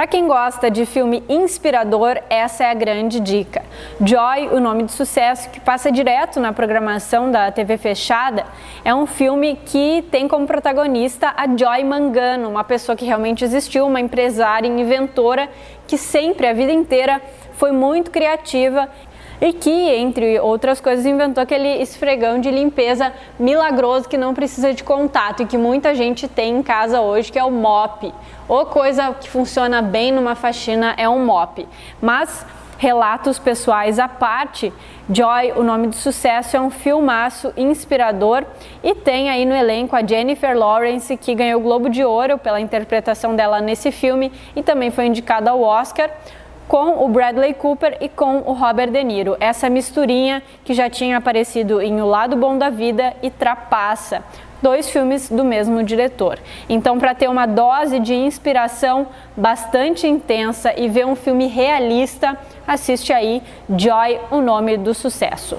Para quem gosta de filme inspirador, essa é a grande dica. Joy, o nome de sucesso, que passa direto na programação da TV fechada, é um filme que tem como protagonista a Joy Mangano, uma pessoa que realmente existiu, uma empresária e inventora que sempre, a vida inteira, foi muito criativa e que, entre outras coisas, inventou aquele esfregão de limpeza milagroso que não precisa de contato e que muita gente tem em casa hoje, que é o mop. Ou coisa que funciona bem numa faxina é um mop. Mas relatos pessoais à parte, Joy, o nome de sucesso, é um filmaço inspirador e tem aí no elenco a Jennifer Lawrence, que ganhou o Globo de Ouro pela interpretação dela nesse filme e também foi indicada ao Oscar com o Bradley Cooper e com o Robert De Niro. Essa misturinha que já tinha aparecido em O Lado Bom da Vida e Trapaça, dois filmes do mesmo diretor. Então, para ter uma dose de inspiração bastante intensa e ver um filme realista, assiste aí Joy, o nome do sucesso.